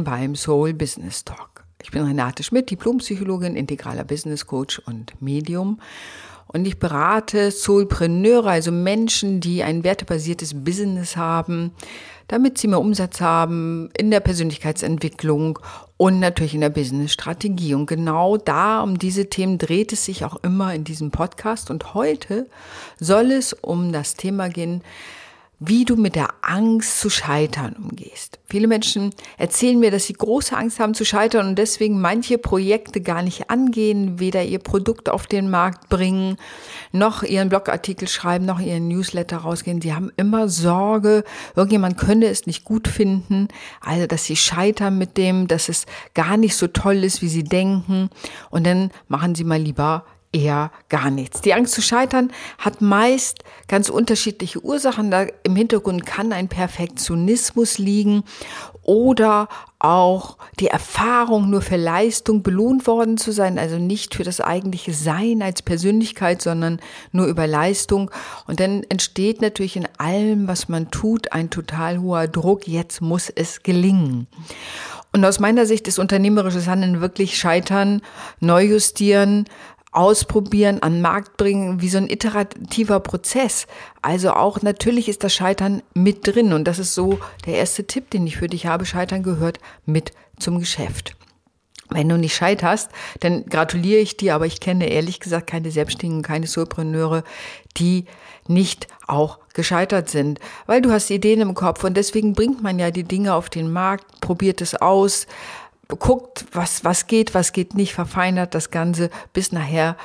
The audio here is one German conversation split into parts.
Moin beim Soul Business Talk. Ich bin Renate Schmidt, Diplompsychologin, integraler Business Coach und Medium. Und ich berate Soulpreneure, also Menschen, die ein wertebasiertes Business haben, damit sie mehr Umsatz haben in der Persönlichkeitsentwicklung und natürlich in der Businessstrategie. Und genau da, um diese Themen dreht es sich auch immer in diesem Podcast. Und heute soll es um das Thema gehen, wie du mit der Angst zu scheitern umgehst. Viele Menschen erzählen mir, dass sie große Angst haben zu scheitern und deswegen manche Projekte gar nicht angehen, weder ihr Produkt auf den Markt bringen, noch ihren Blogartikel schreiben, noch ihren Newsletter rausgehen. Sie haben immer Sorge, irgendjemand könne es nicht gut finden, also dass sie scheitern mit dem, dass es gar nicht so toll ist, wie sie denken und dann machen sie mal lieber eher gar nichts. Die Angst zu scheitern hat meist ganz unterschiedliche Ursachen. Da im Hintergrund kann ein Perfektionismus liegen oder auch die Erfahrung, nur für Leistung belohnt worden zu sein, also nicht für das eigentliche Sein als Persönlichkeit, sondern nur über Leistung. Und dann entsteht natürlich in allem, was man tut, ein total hoher Druck. Jetzt muss es gelingen. Und aus meiner Sicht ist unternehmerisches Handeln wirklich scheitern, neu justieren, ausprobieren, an Markt bringen, wie so ein iterativer Prozess. Also auch natürlich ist das Scheitern mit drin und das ist so der erste Tipp, den ich für dich habe. Scheitern gehört mit zum Geschäft. Wenn du nicht scheiterst, dann gratuliere ich dir, aber ich kenne ehrlich gesagt keine Selbstständigen, keine Solopreneure, die nicht auch gescheitert sind, weil du hast Ideen im Kopf und deswegen bringt man ja die Dinge auf den Markt, probiert es aus, guckt, was, was geht, was geht nicht, verfeinert das Ganze, bis nachher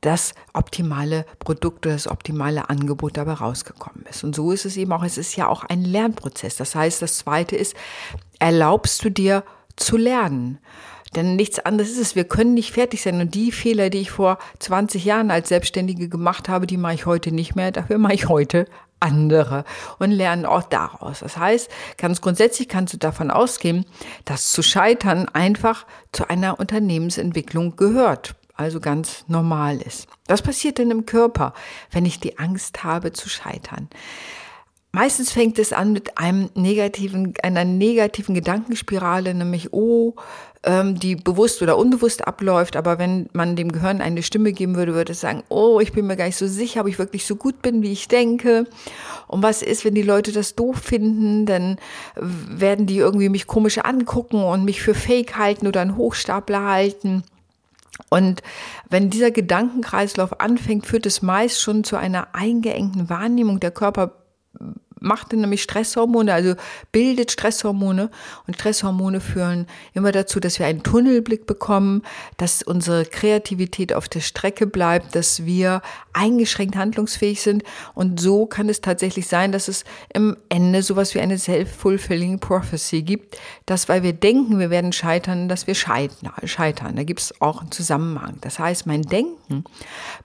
das optimale Produkt oder das optimale Angebot dabei rausgekommen ist. Und so ist es eben auch, es ist ja auch ein Lernprozess. Das heißt, das zweite ist, erlaubst du dir zu lernen. Denn nichts anderes ist es. Wir können nicht fertig sein. Und die Fehler, die ich vor 20 Jahren als Selbstständige gemacht habe, die mache ich heute nicht mehr. Dafür mache ich heute andere und lernen auch daraus. Das heißt, ganz grundsätzlich kannst du davon ausgehen, dass zu scheitern einfach zu einer Unternehmensentwicklung gehört, also ganz normal ist. Was passiert denn im Körper, wenn ich die Angst habe zu scheitern? Meistens fängt es an mit einem negativen, einer negativen Gedankenspirale, nämlich, oh, ähm, die bewusst oder unbewusst abläuft. Aber wenn man dem Gehirn eine Stimme geben würde, würde es sagen, oh, ich bin mir gar nicht so sicher, ob ich wirklich so gut bin, wie ich denke. Und was ist, wenn die Leute das doof finden? Dann werden die irgendwie mich komisch angucken und mich für fake halten oder einen Hochstapler halten. Und wenn dieser Gedankenkreislauf anfängt, führt es meist schon zu einer eingeengten Wahrnehmung. Der Körper macht nämlich Stresshormone, also bildet Stresshormone und Stresshormone führen immer dazu, dass wir einen Tunnelblick bekommen, dass unsere Kreativität auf der Strecke bleibt, dass wir eingeschränkt handlungsfähig sind und so kann es tatsächlich sein, dass es im Ende sowas wie eine self-fulfilling prophecy gibt, dass weil wir denken, wir werden scheitern, dass wir scheitern. Da gibt es auch einen Zusammenhang. Das heißt, mein Denken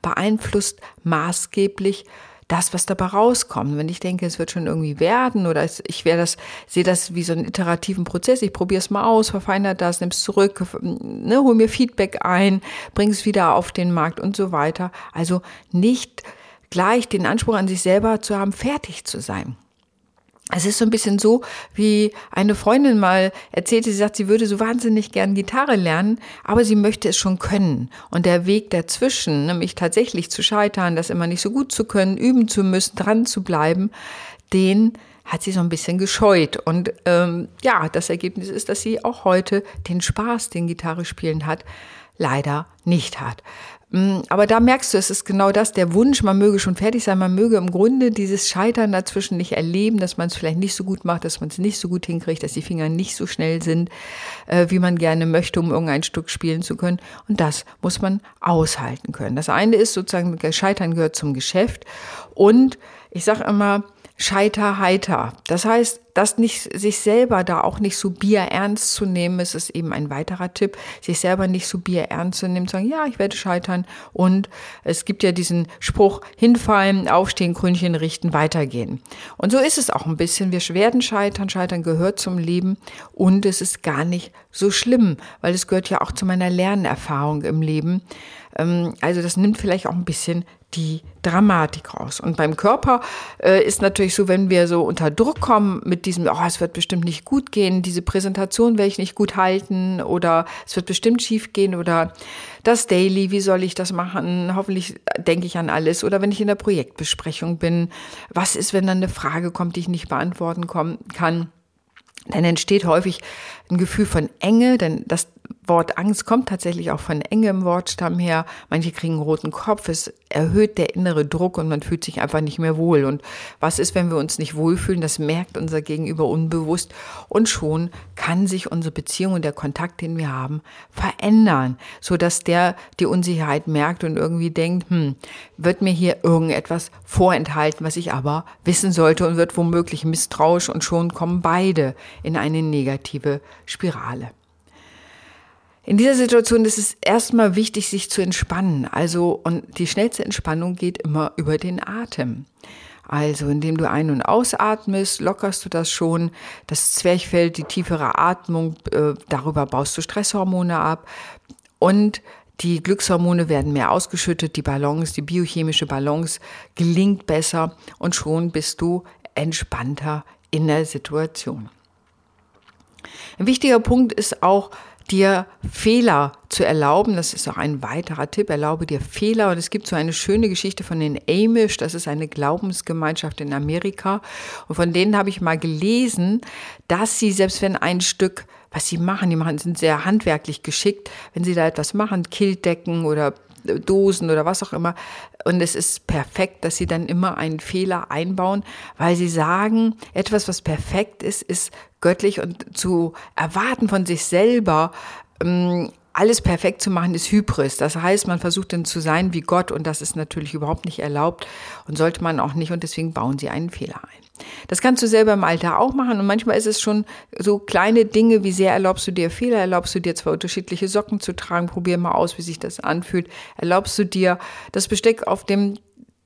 beeinflusst maßgeblich das, was dabei rauskommt. Wenn ich denke, es wird schon irgendwie werden oder ich werde das, sehe das wie so einen iterativen Prozess. Ich probiere es mal aus, verfeinere das, nimm es zurück, ne, hol mir Feedback ein, bring es wieder auf den Markt und so weiter. Also nicht gleich den Anspruch an sich selber zu haben, fertig zu sein. Es ist so ein bisschen so, wie eine Freundin mal erzählte, sie sagt, sie würde so wahnsinnig gern Gitarre lernen, aber sie möchte es schon können. Und der Weg dazwischen, nämlich tatsächlich zu scheitern, das immer nicht so gut zu können, üben zu müssen, dran zu bleiben, den hat sie so ein bisschen gescheut. Und ähm, ja, das Ergebnis ist, dass sie auch heute den Spaß, den Gitarre spielen hat, leider nicht hat. Mm, aber da merkst du, es ist genau das, der Wunsch, man möge schon fertig sein, man möge im Grunde dieses Scheitern dazwischen nicht erleben, dass man es vielleicht nicht so gut macht, dass man es nicht so gut hinkriegt, dass die Finger nicht so schnell sind, äh, wie man gerne möchte, um irgendein Stück spielen zu können. Und das muss man aushalten können. Das eine ist sozusagen, Scheitern gehört zum Geschäft. Und ich sage immer, Scheiter heiter. Das heißt, das nicht, sich selber da auch nicht so bier ernst zu nehmen, ist es eben ein weiterer Tipp, sich selber nicht so bier ernst zu nehmen, zu sagen, ja, ich werde scheitern. Und es gibt ja diesen Spruch, hinfallen, aufstehen, Krönchen richten, weitergehen. Und so ist es auch ein bisschen. Wir werden scheitern, scheitern gehört zum Leben und es ist gar nicht so schlimm, weil es gehört ja auch zu meiner Lernerfahrung im Leben. Ähm, also das nimmt vielleicht auch ein bisschen die Dramatik raus. Und beim Körper äh, ist natürlich so, wenn wir so unter Druck kommen mit diesem, oh, es wird bestimmt nicht gut gehen, diese Präsentation werde ich nicht gut halten oder es wird bestimmt schief gehen oder das Daily, wie soll ich das machen? Hoffentlich denke ich an alles. Oder wenn ich in der Projektbesprechung bin, was ist, wenn dann eine Frage kommt, die ich nicht beantworten kann? Dann entsteht häufig ein Gefühl von Enge, denn das Wort Angst kommt tatsächlich auch von Enge im Wortstamm her. Manche kriegen einen roten Kopf. Es erhöht der innere Druck und man fühlt sich einfach nicht mehr wohl. Und was ist, wenn wir uns nicht wohlfühlen? Das merkt unser Gegenüber unbewusst. Und schon kann sich unsere Beziehung und der Kontakt, den wir haben, verändern, so dass der die Unsicherheit merkt und irgendwie denkt, hm, wird mir hier irgendetwas vorenthalten, was ich aber wissen sollte und wird womöglich misstrauisch und schon kommen beide in eine negative Spirale. In dieser Situation ist es erstmal wichtig, sich zu entspannen. Also, und die schnellste Entspannung geht immer über den Atem. Also, indem du ein- und ausatmest, lockerst du das schon. Das Zwerchfell, die tiefere Atmung, äh, darüber baust du Stresshormone ab. Und die Glückshormone werden mehr ausgeschüttet, die Balance, die biochemische Balance gelingt besser und schon bist du entspannter in der Situation. Ein wichtiger Punkt ist auch, dir Fehler zu erlauben. Das ist auch ein weiterer Tipp. Erlaube dir Fehler. Und es gibt so eine schöne Geschichte von den Amish. Das ist eine Glaubensgemeinschaft in Amerika. Und von denen habe ich mal gelesen, dass sie, selbst wenn ein Stück was sie machen, die machen, sind sehr handwerklich geschickt. Wenn sie da etwas machen, Killdecken oder Dosen oder was auch immer. Und es ist perfekt, dass sie dann immer einen Fehler einbauen, weil sie sagen, etwas, was perfekt ist, ist göttlich und zu erwarten von sich selber, ähm, alles perfekt zu machen, ist Hybris. Das heißt, man versucht dann zu sein wie Gott und das ist natürlich überhaupt nicht erlaubt und sollte man auch nicht und deswegen bauen sie einen Fehler ein. Das kannst du selber im Alter auch machen und manchmal ist es schon so kleine Dinge, wie sehr erlaubst du dir Fehler, erlaubst du dir zwei unterschiedliche Socken zu tragen, probier mal aus, wie sich das anfühlt, erlaubst du dir das Besteck auf dem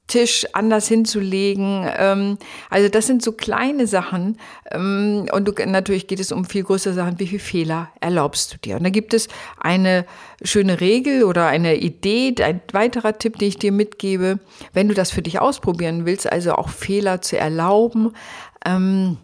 Tisch anders hinzulegen. Ähm, also das sind so kleine Sachen. Ähm, und du, natürlich geht es um viel größere Sachen. Wie viele Fehler erlaubst du dir? Und da gibt es eine schöne Regel oder eine Idee, ein weiterer Tipp, den ich dir mitgebe, wenn du das für dich ausprobieren willst, also auch Fehler zu erlauben. Ähm,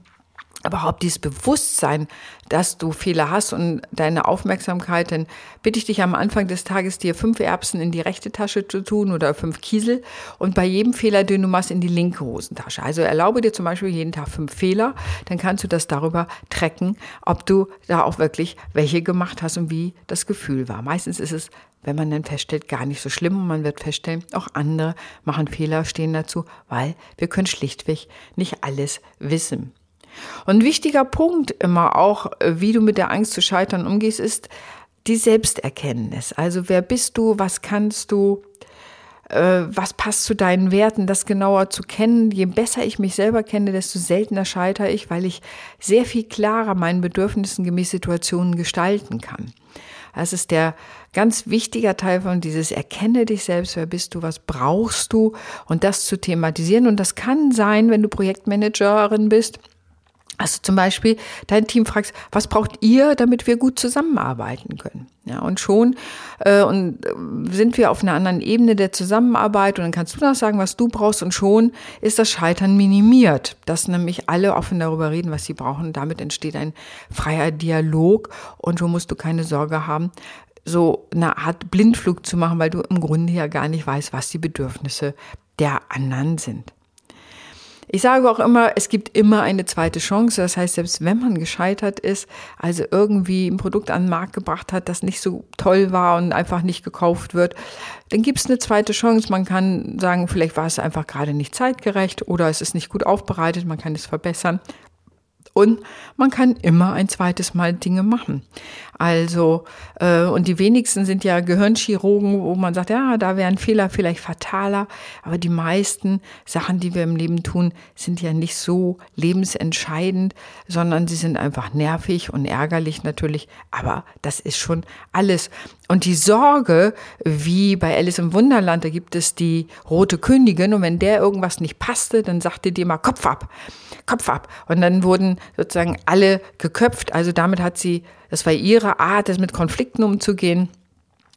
überhaupt dieses Bewusstsein, dass du Fehler hast und deine Aufmerksamkeit, dann bitte ich dich am Anfang des Tages dir fünf Erbsen in die rechte Tasche zu tun oder fünf Kiesel und bei jedem Fehler, den du machst, in die linke Hosentasche. Also erlaube dir zum Beispiel jeden Tag fünf Fehler, dann kannst du das darüber tracken, ob du da auch wirklich welche gemacht hast und wie das Gefühl war. Meistens ist es wenn man dann feststellt, gar nicht so schlimm und man wird feststellen, auch andere machen Fehler, stehen dazu, weil wir können schlichtweg nicht alles wissen. Und ein wichtiger Punkt immer auch, äh, wie du mit der Angst zu scheitern umgehst, ist die Selbsterkenntnis. Also wer bist du, was kannst du, äh, was passt zu deinen Werten, das genauer zu kennen. Je besser ich mich selber kenne, desto seltener scheitere ich, weil ich sehr viel klarer meinen Bedürfnissen gemäß Situationen gestalten kann. Das ist der ganz wichtiger Teil von dieses Erkenne dich selbst, wer bist du, was brauchst du und das zu thematisieren. Und das kann sein, wenn du Projektmanagerin bist, also zum Beispiel dein Team fragst, was braucht ihr, damit wir gut zusammenarbeiten können? Ja, und schon äh, und äh, sind wir auf einer anderen Ebene der Zusammenarbeit und dann kannst du noch sagen, was du brauchst und schon ist das Scheitern minimiert, dass nämlich alle offen darüber reden, was sie brauchen. Damit entsteht ein freier Dialog und schon musst du keine Sorge haben, so eine Art Blindflug zu machen, weil du im Grunde ja gar nicht weißt, was die Bedürfnisse der anderen sind. Ich sage auch immer, es gibt immer eine zweite Chance. Das heißt, selbst wenn man gescheitert ist, also irgendwie ein Produkt an den Markt gebracht hat, das nicht so toll war und einfach nicht gekauft wird, dann gibt es eine zweite Chance. Man kann sagen, vielleicht war es einfach gerade nicht zeitgerecht oder es ist nicht gut aufbereitet, man kann es verbessern. Und man kann immer ein zweites Mal Dinge machen. Also, äh, und die wenigsten sind ja Gehirnchirurgen, wo man sagt, ja, da wäre ein Fehler vielleicht fataler. Aber die meisten Sachen, die wir im Leben tun, sind ja nicht so lebensentscheidend, sondern sie sind einfach nervig und ärgerlich natürlich. Aber das ist schon alles. Und die Sorge, wie bei Alice im Wunderland, da gibt es die rote Königin und wenn der irgendwas nicht passte, dann sagte die immer Kopf ab, Kopf ab. Und dann wurden sozusagen alle geköpft. Also damit hat sie, das war ihre Art, das mit Konflikten umzugehen.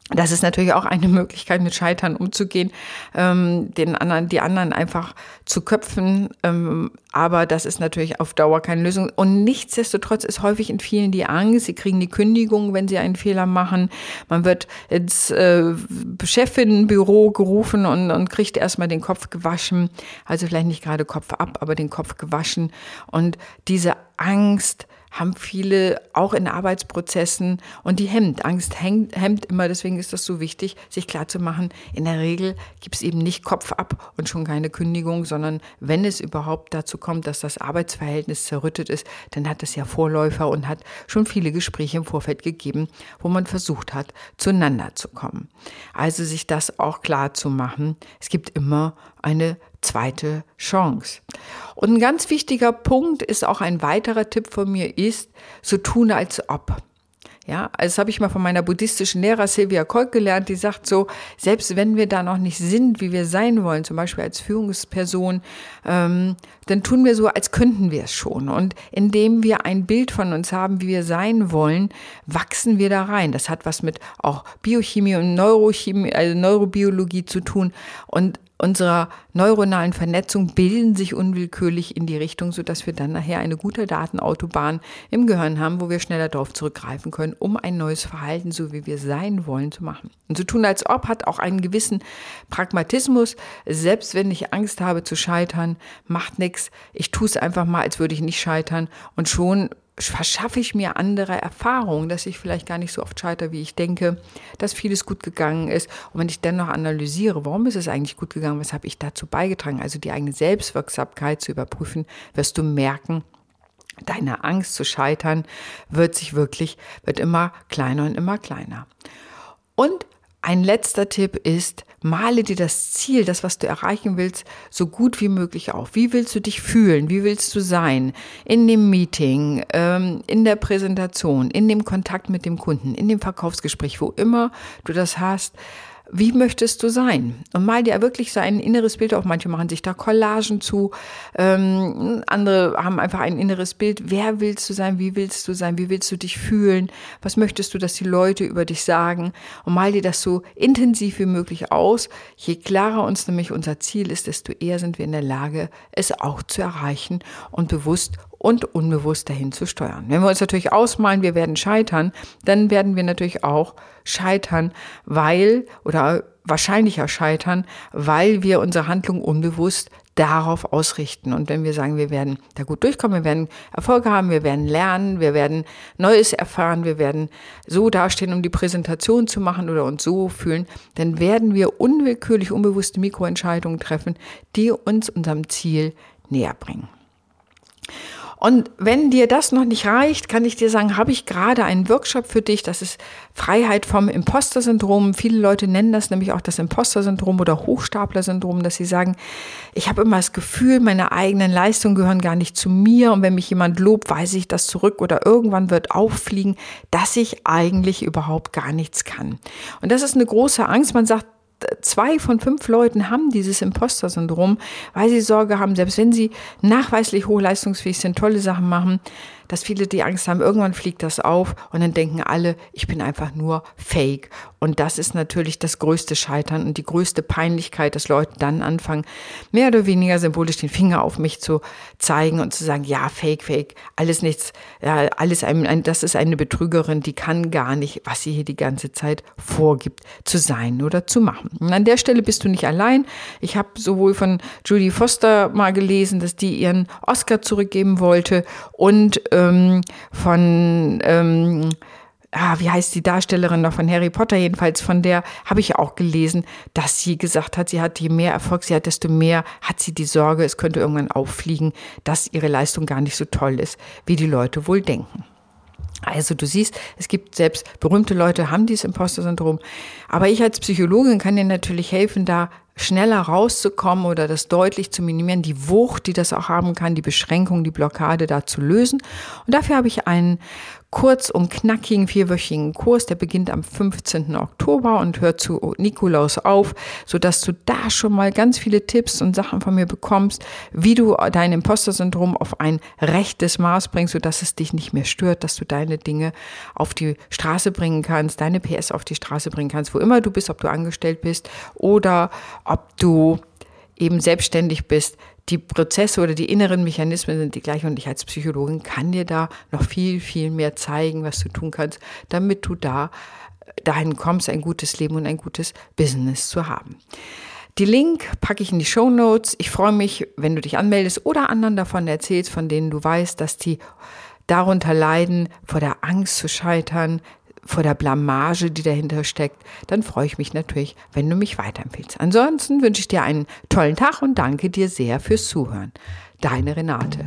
Das ist natürlich auch eine Möglichkeit, mit Scheitern umzugehen, ähm, den anderen, die anderen einfach zu köpfen. Ähm, aber das ist natürlich auf Dauer keine Lösung. Und nichtsdestotrotz ist häufig in vielen die Angst, sie kriegen die Kündigung, wenn sie einen Fehler machen. Man wird ins äh, Chefinnenbüro gerufen und, und kriegt erstmal den Kopf gewaschen. Also vielleicht nicht gerade Kopf ab, aber den Kopf gewaschen. Und diese Angst, haben viele auch in Arbeitsprozessen und die hemmt. Angst hemmt, hemmt immer, deswegen ist das so wichtig, sich klarzumachen, in der Regel gibt es eben nicht Kopf ab und schon keine Kündigung, sondern wenn es überhaupt dazu kommt, dass das Arbeitsverhältnis zerrüttet ist, dann hat es ja Vorläufer und hat schon viele Gespräche im Vorfeld gegeben, wo man versucht hat, zueinander zu kommen. Also sich das auch klar zu machen. Es gibt immer eine zweite Chance. Und ein ganz wichtiger Punkt ist auch ein weiterer Tipp von mir ist, so tun als ob. Ja, also das habe ich mal von meiner buddhistischen Lehrer Silvia Kolk gelernt, die sagt so, selbst wenn wir da noch nicht sind, wie wir sein wollen, zum Beispiel als Führungsperson, ähm, dann tun wir so, als könnten wir es schon. Und indem wir ein Bild von uns haben, wie wir sein wollen, wachsen wir da rein. Das hat was mit auch Biochemie und Neurochemie, also Neurobiologie zu tun. Und unserer neuronalen Vernetzung bilden sich unwillkürlich in die Richtung, sodass wir dann nachher eine gute Datenautobahn im Gehirn haben, wo wir schneller darauf zurückgreifen können, um ein neues Verhalten, so wie wir sein wollen, zu machen. Und zu tun als ob hat auch einen gewissen Pragmatismus. Selbst wenn ich Angst habe zu scheitern, macht nichts. Ich tue es einfach mal, als würde ich nicht scheitern. Und schon verschaffe ich mir andere Erfahrungen, dass ich vielleicht gar nicht so oft scheitere, wie ich denke, dass vieles gut gegangen ist. Und wenn ich dann noch analysiere, warum ist es eigentlich gut gegangen, was habe ich dazu beigetragen, also die eigene Selbstwirksamkeit zu überprüfen, wirst du merken, deine Angst zu scheitern wird sich wirklich, wird immer kleiner und immer kleiner. Und ein letzter Tipp ist, male dir das Ziel, das, was du erreichen willst, so gut wie möglich auf. Wie willst du dich fühlen? Wie willst du sein? In dem Meeting, ähm, in der Präsentation, in dem Kontakt mit dem Kunden, in dem Verkaufsgespräch, wo immer du das hast wie möchtest du sein? Und mal dir wirklich so ein inneres Bild auf. Manche machen sich da Collagen zu, ähm, andere haben einfach ein inneres Bild. Wer willst du sein? Wie willst du sein? Wie willst du dich fühlen? Was möchtest du, dass die Leute über dich sagen? Und mal dir das so intensiv wie möglich aus. Je klarer uns nämlich unser Ziel ist, desto eher sind wir in der Lage, es auch zu erreichen und bewusst und unbewusst dahin zu steuern. Wenn wir uns natürlich ausmalen, wir werden scheitern, dann werden wir natürlich auch scheitern, weil oder wahrscheinlicher scheitern, weil wir unsere Handlung unbewusst darauf ausrichten. Und wenn wir sagen, wir werden da gut durchkommen, wir werden Erfolge haben, wir werden lernen, wir werden Neues erfahren, wir werden so dastehen, um die Präsentation zu machen oder uns so fühlen, dann werden wir unwillkürlich unbewusste Mikroentscheidungen treffen, die uns unserem Ziel näher bringen. Und wenn dir das noch nicht reicht, kann ich dir sagen, habe ich gerade einen Workshop für dich. Das ist Freiheit vom Imposter-Syndrom. Viele Leute nennen das nämlich auch das Imposter-Syndrom oder Hochstapler-Syndrom, dass sie sagen, ich habe immer das Gefühl, meine eigenen Leistungen gehören gar nicht zu mir. Und wenn mich jemand lobt, weiß ich das zurück oder irgendwann wird auffliegen, dass ich eigentlich überhaupt gar nichts kann. Und das ist eine große Angst. Man sagt, zwei von fünf Leuten haben dieses Imposter-Syndrom, weil sie Sorge haben, selbst wenn sie nachweislich hochleistungsfähig sind, tolle Sachen machen, dass viele die Angst haben, irgendwann fliegt das auf und dann denken alle, ich bin einfach nur fake. Und das ist natürlich das größte Scheitern und die größte Peinlichkeit, dass Leute dann anfangen, mehr oder weniger symbolisch den Finger auf mich zu zeigen und zu sagen, ja, fake, fake, alles nichts, ja, alles ein, das ist eine Betrügerin, die kann gar nicht, was sie hier die ganze Zeit vorgibt, zu sein oder zu machen. Und an der Stelle bist du nicht allein. Ich habe sowohl von Judy Foster mal gelesen, dass die ihren Oscar zurückgeben wollte und ähm, von ähm, ah, wie heißt die Darstellerin noch von Harry Potter, jedenfalls von der habe ich auch gelesen, dass sie gesagt hat, sie hat je mehr Erfolg sie hat, desto mehr hat sie die Sorge, es könnte irgendwann auffliegen, dass ihre Leistung gar nicht so toll ist, wie die Leute wohl denken. Also du siehst, es gibt selbst berühmte Leute haben dieses Imposter-Syndrom. Aber ich als Psychologin kann dir natürlich helfen, da schneller rauszukommen oder das deutlich zu minimieren, die Wucht, die das auch haben kann, die Beschränkung, die Blockade da zu lösen. Und dafür habe ich einen kurz und knackigen vierwöchigen Kurs, der beginnt am 15. Oktober und hört zu Nikolaus auf, so dass du da schon mal ganz viele Tipps und Sachen von mir bekommst, wie du dein Imposter-Syndrom auf ein rechtes Maß bringst, so dass es dich nicht mehr stört, dass du deine Dinge auf die Straße bringen kannst, deine PS auf die Straße bringen kannst, wo immer du bist, ob du angestellt bist oder ob du eben selbstständig bist, die Prozesse oder die inneren Mechanismen sind die gleichen und ich als Psychologin kann dir da noch viel, viel mehr zeigen, was du tun kannst, damit du da dahin kommst, ein gutes Leben und ein gutes Business zu haben. Die Link packe ich in die Show Notes. Ich freue mich, wenn du dich anmeldest oder anderen davon erzählst, von denen du weißt, dass die darunter leiden, vor der Angst zu scheitern, vor der Blamage, die dahinter steckt, dann freue ich mich natürlich, wenn du mich weiterempfiehlst. Ansonsten wünsche ich dir einen tollen Tag und danke dir sehr fürs Zuhören. Deine Renate.